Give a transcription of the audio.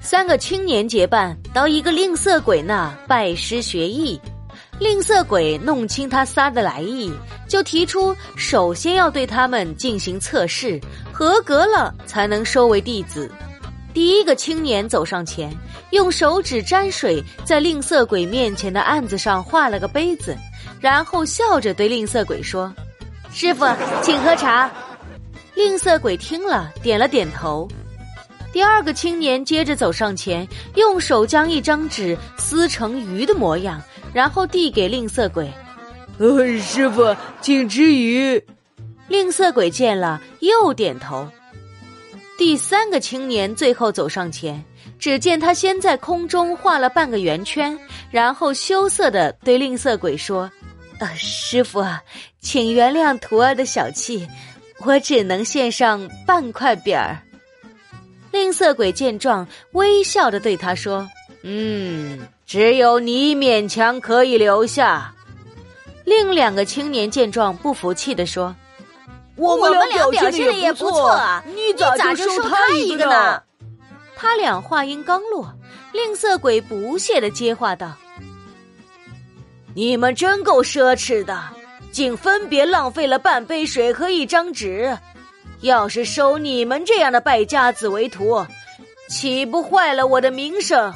三个青年结伴到一个吝啬鬼那拜师学艺。吝啬鬼弄清他仨的来意，就提出首先要对他们进行测试，合格了才能收为弟子。第一个青年走上前，用手指沾水，在吝啬鬼面前的案子上画了个杯子，然后笑着对吝啬鬼说：“师傅，请喝茶。”吝啬鬼听了，点了点头。第二个青年接着走上前，用手将一张纸撕成鱼的模样。然后递给吝啬鬼，呃，师傅，请吃鱼。吝啬鬼见了，又点头。第三个青年最后走上前，只见他先在空中画了半个圆圈，然后羞涩的对吝啬鬼说：“呃，师傅，请原谅徒儿的小气，我只能献上半块饼儿。”吝啬鬼见状，微笑着对他说：“嗯。”只有你勉强可以留下。另两个青年见状，不服气的说：“我们俩表现的也不错啊，你咋就收他一个呢？”他俩话音刚落，吝啬鬼不屑的接话道：“你们真够奢侈的，竟分别浪费了半杯水和一张纸。要是收你们这样的败家子为徒，岂不坏了我的名声？”